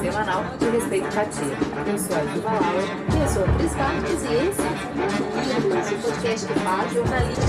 Semanal de Respeito Catia. Eu sou a Diva Laura e eu sou a Cris Barques e esse é o podcast que faz jornalismo.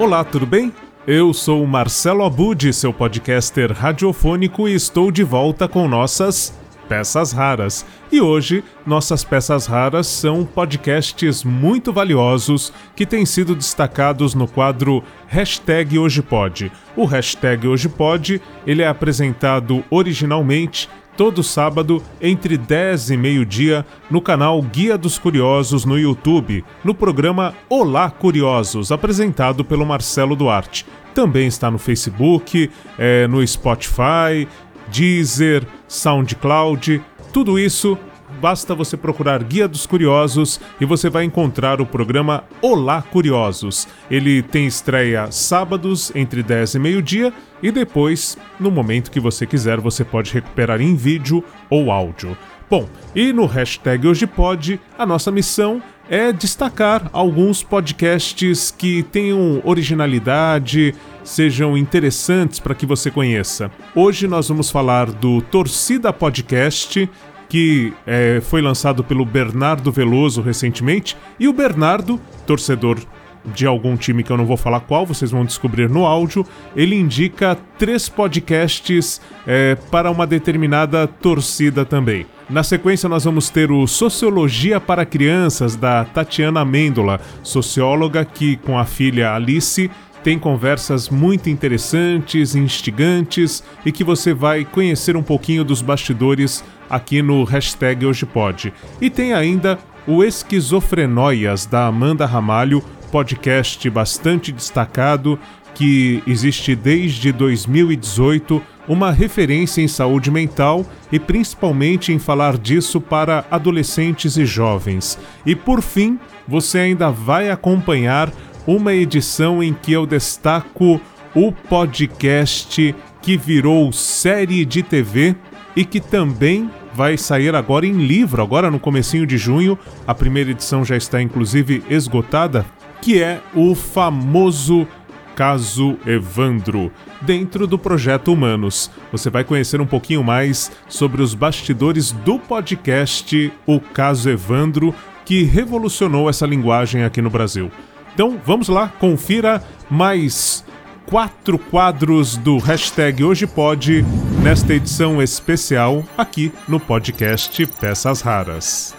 Olá, tudo bem? Eu sou o Marcelo Abud, seu podcaster radiofônico, e estou de volta com nossas peças raras. E hoje, nossas peças raras são podcasts muito valiosos que têm sido destacados no quadro Hashtag Hoje Pode. O Hashtag Hoje Pode, ele é apresentado originalmente todo sábado entre 10 e meio-dia no canal Guia dos Curiosos no YouTube, no programa Olá Curiosos, apresentado pelo Marcelo Duarte. Também está no Facebook, é, no Spotify, Deezer, SoundCloud, tudo isso basta você procurar Guia dos Curiosos e você vai encontrar o programa Olá Curiosos. Ele tem estreia sábados entre 10 e meio-dia e depois, no momento que você quiser, você pode recuperar em vídeo ou áudio. Bom, e no hashtag Hoje Pode, a nossa missão é destacar alguns podcasts que tenham originalidade, sejam interessantes para que você conheça. Hoje nós vamos falar do Torcida Podcast, que é, foi lançado pelo Bernardo Veloso recentemente, e o Bernardo, torcedor de algum time que eu não vou falar qual, vocês vão descobrir no áudio, ele indica três podcasts é, para uma determinada torcida também. Na sequência, nós vamos ter o Sociologia para Crianças, da Tatiana Mendola, socióloga que, com a filha Alice, tem conversas muito interessantes, instigantes e que você vai conhecer um pouquinho dos bastidores aqui no hashtag Hoje Pode. E tem ainda o Esquizofrenóias, da Amanda Ramalho, podcast bastante destacado que existe desde 2018, uma referência em saúde mental e principalmente em falar disso para adolescentes e jovens. E por fim, você ainda vai acompanhar uma edição em que eu destaco o podcast que virou série de TV e que também vai sair agora em livro, agora no comecinho de junho. A primeira edição já está inclusive esgotada, que é o famoso Caso Evandro, dentro do projeto Humanos. Você vai conhecer um pouquinho mais sobre os bastidores do podcast O Caso Evandro, que revolucionou essa linguagem aqui no Brasil. Então vamos lá, confira mais quatro quadros do hashtag Hoje Pode nesta edição especial aqui no podcast Peças Raras.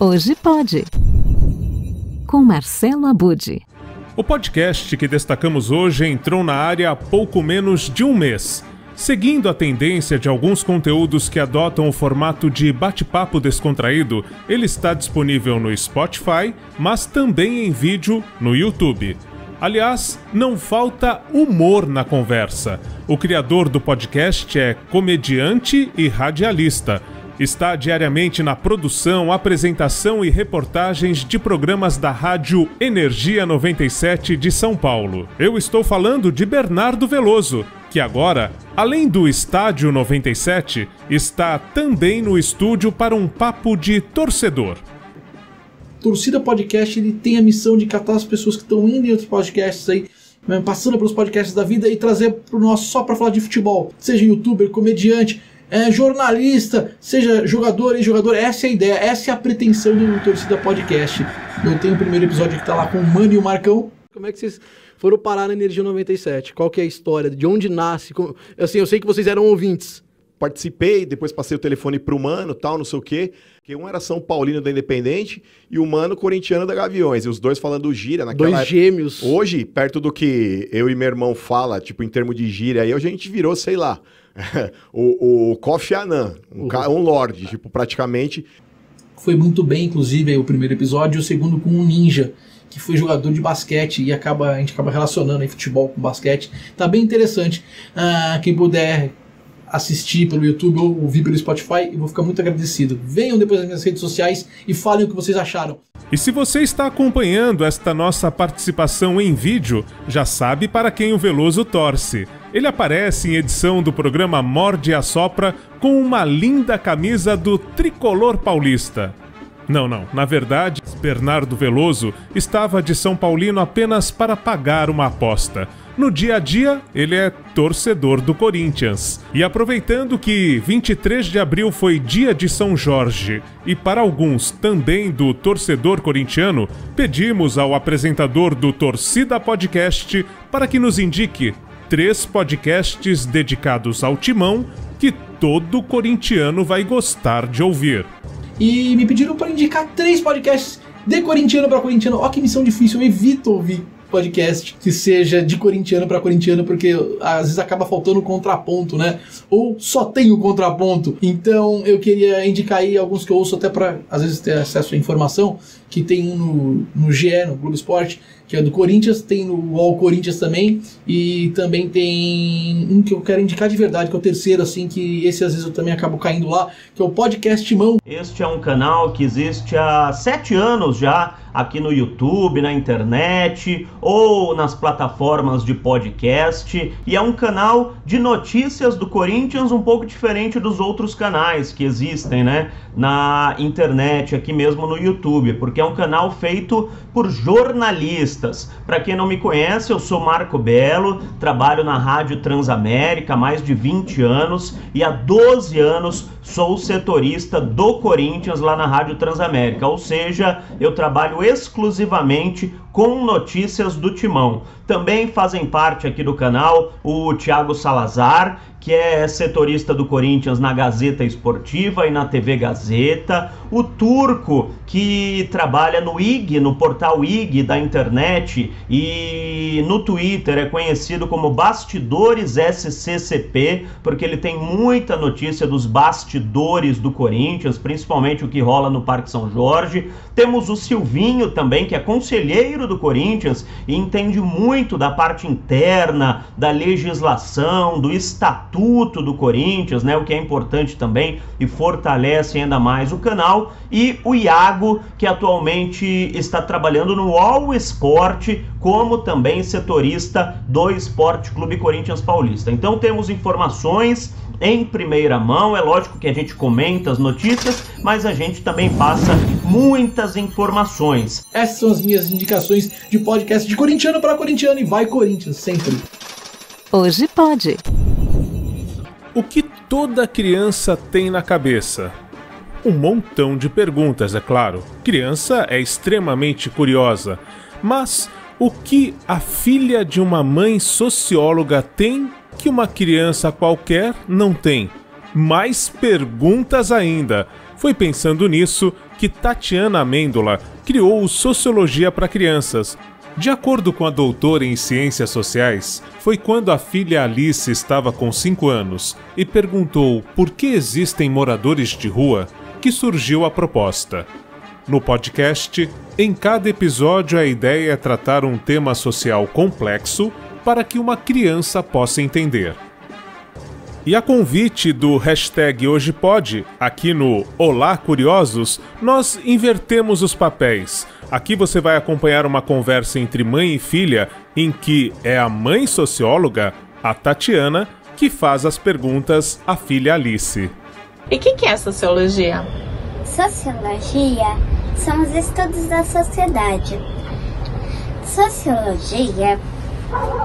Hoje pode com Marcelo Abude. O podcast que destacamos hoje entrou na área há pouco menos de um mês. Seguindo a tendência de alguns conteúdos que adotam o formato de bate-papo descontraído, ele está disponível no Spotify, mas também em vídeo no YouTube. Aliás, não falta humor na conversa. O criador do podcast é comediante e radialista está diariamente na produção, apresentação e reportagens de programas da Rádio Energia 97 de São Paulo. Eu estou falando de Bernardo Veloso, que agora, além do Estádio 97, está também no estúdio para um papo de torcedor. Torcida Podcast ele tem a missão de catar as pessoas que estão indo em outros podcasts aí, né, passando pelos podcasts da vida e trazer para o nosso só para falar de futebol, seja youtuber, comediante, é, jornalista, seja jogador e jogador. Essa é a ideia, essa é a pretensão do Torcida Podcast. Eu tenho o primeiro episódio que tá lá com o Mano e o Marcão. Como é que vocês foram parar na Energia 97? Qual que é a história? De onde nasce? Assim, eu sei que vocês eram ouvintes. Participei, depois passei o telefone pro Mano, tal, não sei o quê. Que um era São Paulino da Independente e o Mano corintiano da Gaviões. E os dois falando gíria naquela Dois época. gêmeos. Hoje, perto do que eu e meu irmão fala, tipo, em termos de gíria, aí hoje a gente virou, sei lá, o, o Kofi Annan, um, ca- um lorde, tipo, praticamente. Foi muito bem, inclusive, aí, o primeiro episódio. E o segundo com um ninja, que foi jogador de basquete. E acaba, a gente acaba relacionando aí futebol com basquete. Tá bem interessante. Ah, quem puder assistir pelo YouTube ou ouvir pelo Spotify, eu vou ficar muito agradecido. Venham depois nas minhas redes sociais e falem o que vocês acharam. E se você está acompanhando esta nossa participação em vídeo, já sabe para quem o Veloso torce. Ele aparece em edição do programa Morde e Assopra com uma linda camisa do tricolor paulista. Não, não. Na verdade, Bernardo Veloso estava de São Paulino apenas para pagar uma aposta. No dia a dia, ele é torcedor do Corinthians. E aproveitando que 23 de abril foi dia de São Jorge e para alguns também do torcedor corintiano, pedimos ao apresentador do Torcida Podcast para que nos indique três podcasts dedicados ao timão que todo corintiano vai gostar de ouvir. E me pediram para indicar três podcasts de corintiano para corintiano. Ó, que missão difícil, eu evito ouvir podcast que seja de corintiano para corintiano, porque às vezes acaba faltando contraponto, né? Ou só tem o contraponto. Então eu queria indicar aí alguns que eu ouço até para às vezes ter acesso à informação, que tem um no, no GE, no Globo Esporte, que é do Corinthians, tem no All Corinthians também, e também tem um que eu quero indicar de verdade, que é o terceiro, assim, que esse às vezes eu também acabo caindo lá, que é o Podcast Mão. Este é um canal que existe há sete anos já, aqui no YouTube, na internet ou nas plataformas de podcast. E é um canal de notícias do Corinthians um pouco diferente dos outros canais que existem, né? Na internet, aqui mesmo no YouTube, porque é um canal feito por jornalistas. Para quem não me conhece, eu sou Marco Belo, trabalho na Rádio Transamérica há mais de 20 anos e há 12 anos sou setorista do Corinthians lá na Rádio Transamérica, ou seja, eu trabalho exclusivamente com notícias do Timão. Também fazem parte aqui do canal o Thiago Salazar, que é setorista do Corinthians na Gazeta Esportiva e na TV Gazeta, o Turco, que trabalha no IG, no portal IG da internet e no Twitter é conhecido como Bastidores SCCP, porque ele tem muita notícia dos bastidores do Corinthians, principalmente o que rola no Parque São Jorge. Temos o Silvinho também, que é conselheiro do Corinthians e entende muito da parte interna, da legislação, do estatuto do Corinthians, né, o que é importante também e fortalece ainda mais o canal, e o Iago, que atualmente está trabalhando no All Sport como também setorista do Esporte Clube Corinthians Paulista. Então temos informações em primeira mão. É lógico que a gente comenta as notícias, mas a gente também passa muitas informações. Essas são as minhas indicações de podcast de corintiano para corintiano e vai Corinthians sempre. Hoje pode. O que toda criança tem na cabeça? Um montão de perguntas, é claro. Criança é extremamente curiosa. Mas o que a filha de uma mãe socióloga tem que uma criança qualquer não tem? Mais perguntas ainda. Foi pensando nisso que Tatiana Amêndola criou o Sociologia para Crianças. De acordo com a doutora em Ciências Sociais, foi quando a filha Alice estava com 5 anos e perguntou por que existem moradores de rua que surgiu a proposta. No podcast, em cada episódio a ideia é tratar um tema social complexo para que uma criança possa entender. E a convite do hashtag Hoje Pode, aqui no Olá Curiosos, nós invertemos os papéis. Aqui você vai acompanhar uma conversa entre mãe e filha, em que é a mãe socióloga, a Tatiana, que faz as perguntas à filha Alice. E o que, que é sociologia? Sociologia são os estudos da sociedade. Sociologia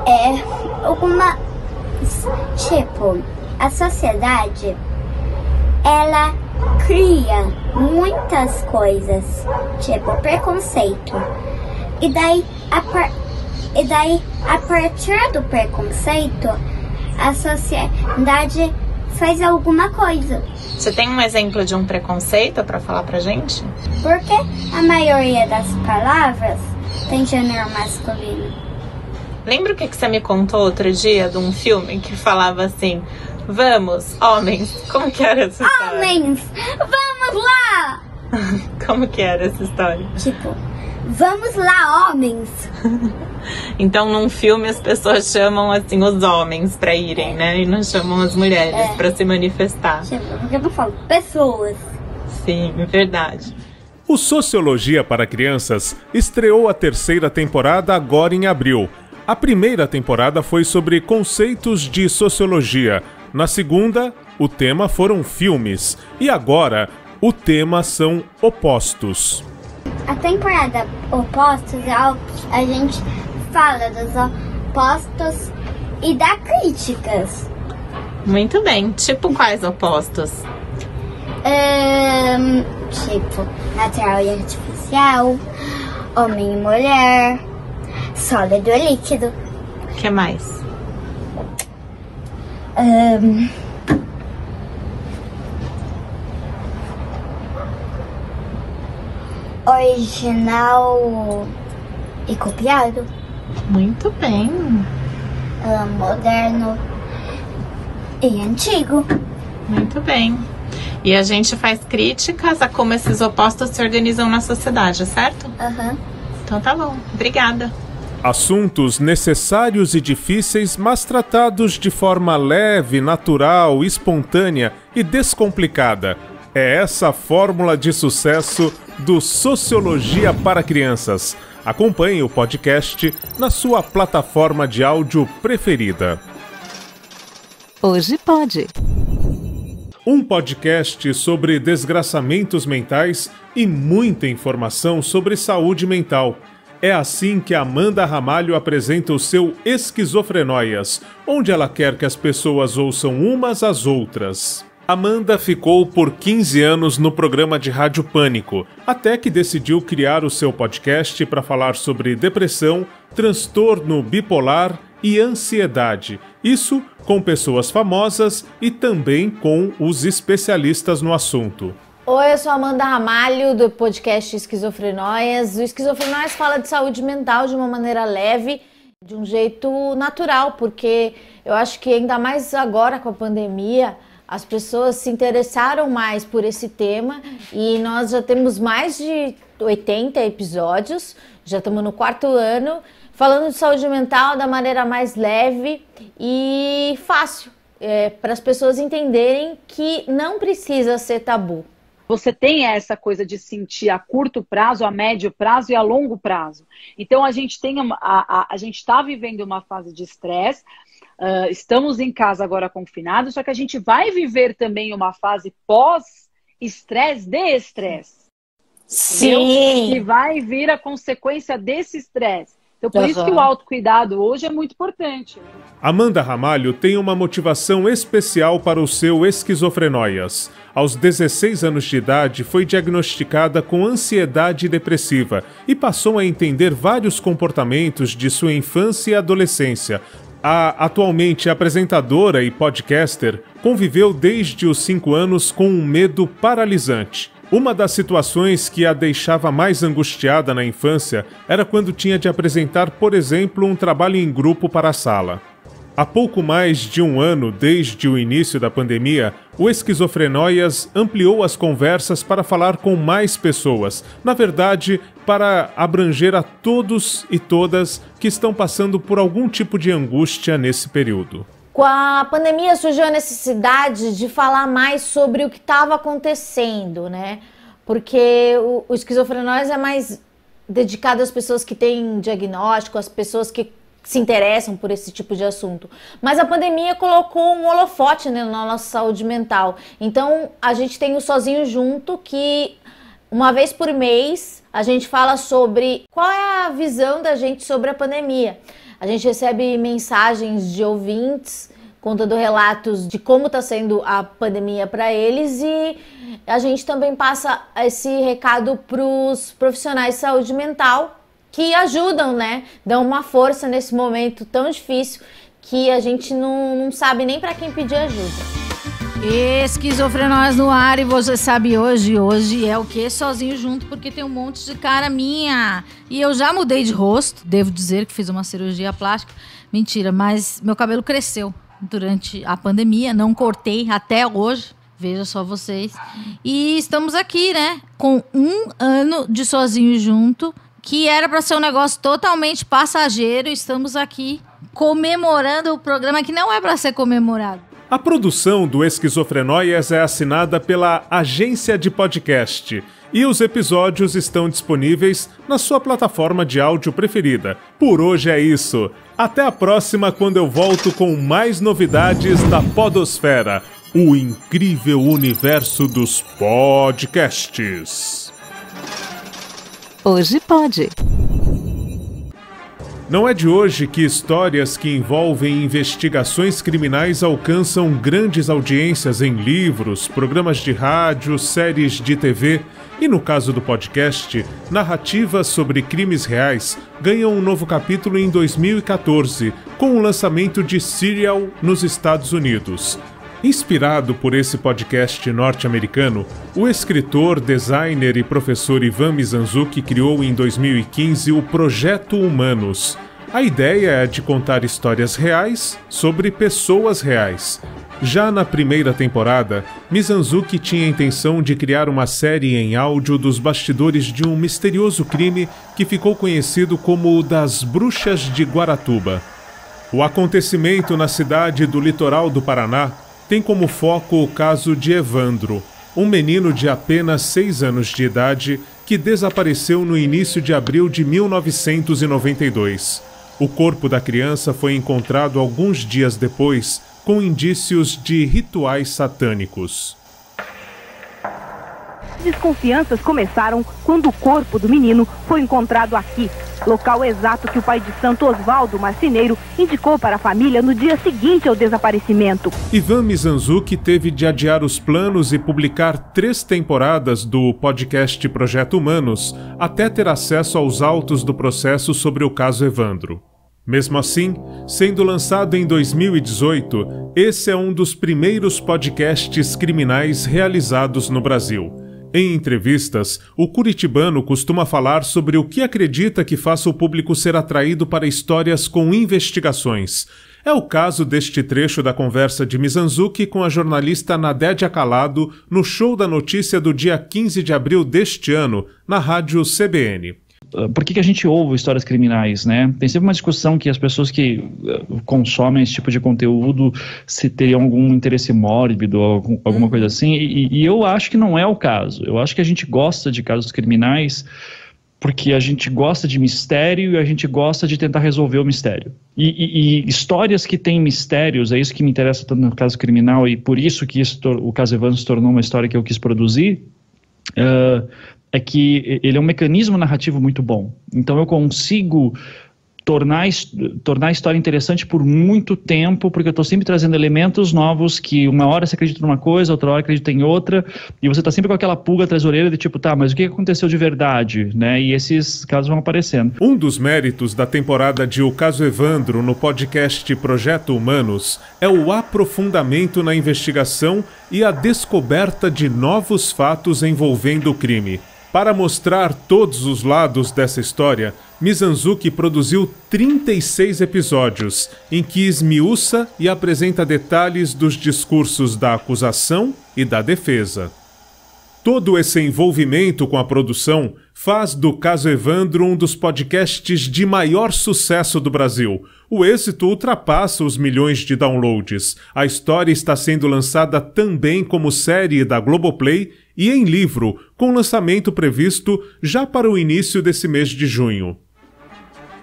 é alguma. Tipo, a sociedade ela cria muitas coisas, tipo preconceito. E daí, a par... e daí, a partir do preconceito, a sociedade faz alguma coisa. Você tem um exemplo de um preconceito para falar pra gente? Porque a maioria das palavras tem gênero masculino. Lembra o que, que você me contou outro dia de um filme que falava assim: Vamos, homens. Como que era essa história? Homens, vamos lá! Como que era essa história? Tipo, vamos lá, homens! Então, num filme, as pessoas chamam assim os homens pra irem, né? E não chamam as mulheres É. pra se manifestar. Tipo, porque eu não falo pessoas. Sim, verdade. O Sociologia para Crianças estreou a terceira temporada agora em abril. A primeira temporada foi sobre conceitos de sociologia. Na segunda, o tema foram filmes. E agora, O tema são opostos. A temporada Opostos é algo que a gente fala dos opostos e dá críticas. Muito bem. Tipo quais opostos? Ahn, tipo, natural e artificial, homem e mulher, sólido e líquido. O que mais? Ahn, original e copiado. Muito bem. Moderno e antigo. Muito bem. E a gente faz críticas a como esses opostos se organizam na sociedade, certo? Aham. Então tá bom. Obrigada. Assuntos necessários e difíceis, mas tratados de forma leve, natural, espontânea e descomplicada. É essa a fórmula de sucesso do Sociologia para Crianças. Acompanhe o podcast na sua plataforma de áudio preferida. Hoje pode. Um podcast sobre desgraçamentos mentais e muita informação sobre saúde mental. É assim que Amanda Ramalho apresenta o seu Esquizofrenóias, onde ela quer que as pessoas ouçam umas às outras. Amanda ficou por 15 anos no programa de Rádio Pânico, até que decidiu criar o seu podcast para falar sobre depressão, transtorno bipolar e ansiedade. Isso com pessoas famosas e também com os especialistas no assunto. Oi, eu sou Amanda Ramalho do podcast Esquizofrenóias. O Esquizofrenóias fala de saúde mental de uma maneira leve, de um jeito natural, porque eu acho que ainda mais agora com a pandemia, as pessoas se interessaram mais por esse tema e nós já temos mais de 80 episódios, já estamos no quarto ano, falando de saúde mental da maneira mais leve e fácil, é, para as pessoas entenderem que não precisa ser tabu. Você tem essa coisa de sentir a curto prazo, a médio prazo e a longo prazo. Então a gente tem uma, a, a, a gente está vivendo uma fase de estresse. Uh, estamos em casa agora confinados, só que a gente vai viver também uma fase pós-estresse de estresse. Sim. E vai vir a consequência desse estresse. Então, por uhum. isso que o autocuidado hoje é muito importante. Amanda Ramalho tem uma motivação especial para o seu esquizofrenóias. Aos 16 anos de idade, foi diagnosticada com ansiedade depressiva e passou a entender vários comportamentos de sua infância e adolescência. A atualmente apresentadora e podcaster conviveu desde os 5 anos com um medo paralisante. Uma das situações que a deixava mais angustiada na infância era quando tinha de apresentar, por exemplo, um trabalho em grupo para a sala. Há pouco mais de um ano desde o início da pandemia, o Esquizofrenóias ampliou as conversas para falar com mais pessoas, na verdade, para abranger a todos e todas que estão passando por algum tipo de angústia nesse período. Com a pandemia surgiu a necessidade de falar mais sobre o que estava acontecendo, né? Porque o, o esquizofrenóis é mais dedicado às pessoas que têm diagnóstico, às pessoas que se interessam por esse tipo de assunto. Mas a pandemia colocou um holofote né, na nossa saúde mental. Então a gente tem o Sozinho Junto, que uma vez por mês a gente fala sobre qual é a visão da gente sobre a pandemia. A gente recebe mensagens de ouvintes contando relatos de como está sendo a pandemia para eles e a gente também passa esse recado para os profissionais de saúde mental que ajudam, né? Dão uma força nesse momento tão difícil que a gente não, não sabe nem para quem pedir ajuda. Esquizofrenóis no ar e você sabe hoje, hoje é o que? Sozinho junto, porque tem um monte de cara minha. E eu já mudei de rosto, devo dizer que fiz uma cirurgia plástica. Mentira, mas meu cabelo cresceu durante a pandemia, não cortei até hoje. Veja só vocês. E estamos aqui, né? Com um ano de sozinho junto, que era para ser um negócio totalmente passageiro. Estamos aqui comemorando o programa que não é para ser comemorado. A produção do Esquizofrenóias é assinada pela Agência de Podcast e os episódios estão disponíveis na sua plataforma de áudio preferida. Por hoje é isso. Até a próxima, quando eu volto com mais novidades da Podosfera o incrível universo dos podcasts. Hoje pode. Não é de hoje que histórias que envolvem investigações criminais alcançam grandes audiências em livros, programas de rádio, séries de TV e, no caso do podcast, narrativas sobre crimes reais ganham um novo capítulo em 2014, com o lançamento de Serial nos Estados Unidos. Inspirado por esse podcast norte-americano, o escritor, designer e professor Ivan Mizanzuki criou em 2015 o Projeto Humanos. A ideia é de contar histórias reais sobre pessoas reais. Já na primeira temporada, Mizanzuki tinha a intenção de criar uma série em áudio dos bastidores de um misterioso crime que ficou conhecido como o das Bruxas de Guaratuba. O acontecimento na cidade do litoral do Paraná tem como foco o caso de Evandro, um menino de apenas 6 anos de idade que desapareceu no início de abril de 1992. O corpo da criança foi encontrado alguns dias depois, com indícios de rituais satânicos. Desconfianças começaram quando o corpo do menino foi encontrado aqui, local exato que o pai de Santo Osvaldo Marceneiro indicou para a família no dia seguinte ao desaparecimento. Ivan Mizanzuki teve de adiar os planos e publicar três temporadas do podcast Projeto Humanos até ter acesso aos autos do processo sobre o caso Evandro. Mesmo assim, sendo lançado em 2018, esse é um dos primeiros podcasts criminais realizados no Brasil. Em entrevistas, o curitibano costuma falar sobre o que acredita que faça o público ser atraído para histórias com investigações. É o caso deste trecho da conversa de Mizanzuki com a jornalista Nadédia Calado no show da notícia do dia 15 de abril deste ano, na rádio CBN. Ah, por que, que a gente ouve histórias criminais, né? Tem sempre uma discussão que as pessoas que uh, consomem esse tipo de conteúdo se teriam algum interesse mórbido ou algum, alguma coisa assim, e, e, eu acho que não é o caso. Eu acho que a gente gosta de casos criminais porque a gente gosta de mistério e a gente gosta de tentar resolver o mistério. E, e, e histórias que têm mistérios, é isso que me interessa tanto no caso criminal e por isso que isso, o caso Evans se tornou uma história que eu quis produzir. Uh, é que ele é um mecanismo narrativo muito bom. Então eu consigo tornar, tornar a história interessante por muito tempo, porque eu estou sempre trazendo elementos novos que uma hora você acredita numa coisa, outra hora acredita em outra, e você está sempre com aquela pulga atrás da orelha de tipo, tá, mas o que aconteceu de verdade, né? E esses casos vão aparecendo. Um dos méritos da temporada de O Caso Evandro no podcast Projeto Humanos é o aprofundamento na investigação e a descoberta de novos fatos envolvendo o crime. Para mostrar todos os lados dessa história, Mizanzuki produziu 36 episódios, em que esmiuça e apresenta detalhes dos discursos da acusação e da defesa. Todo esse envolvimento com a produção faz do Caso Evandro um dos podcasts de maior sucesso do Brasil. O êxito ultrapassa os milhões de downloads. A história está sendo lançada também como série da Globoplay e em livro, com lançamento previsto já para o início desse mês de junho.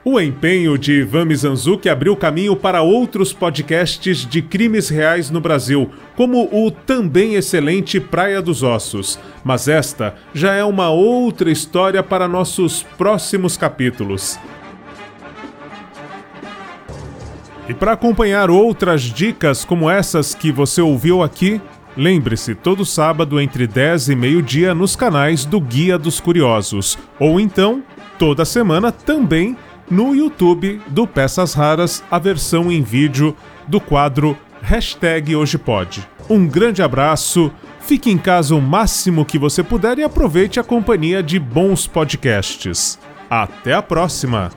O empenho de Ivan Mizanzuki abriu caminho para outros podcasts de crimes reais no Brasil, como o também excelente Praia dos Ossos. Mas esta já é uma outra história para nossos próximos capítulos. E para acompanhar outras dicas como essas que você ouviu aqui, Lembre-se, todo sábado entre 10 e meio-dia nos canais do Guia dos Curiosos, ou então, toda semana também no YouTube do Peças Raras, a versão em vídeo do quadro Hashtag Hoje Pode. Um grande abraço, fique em casa o máximo que você puder e aproveite a companhia de bons podcasts. Até a próxima!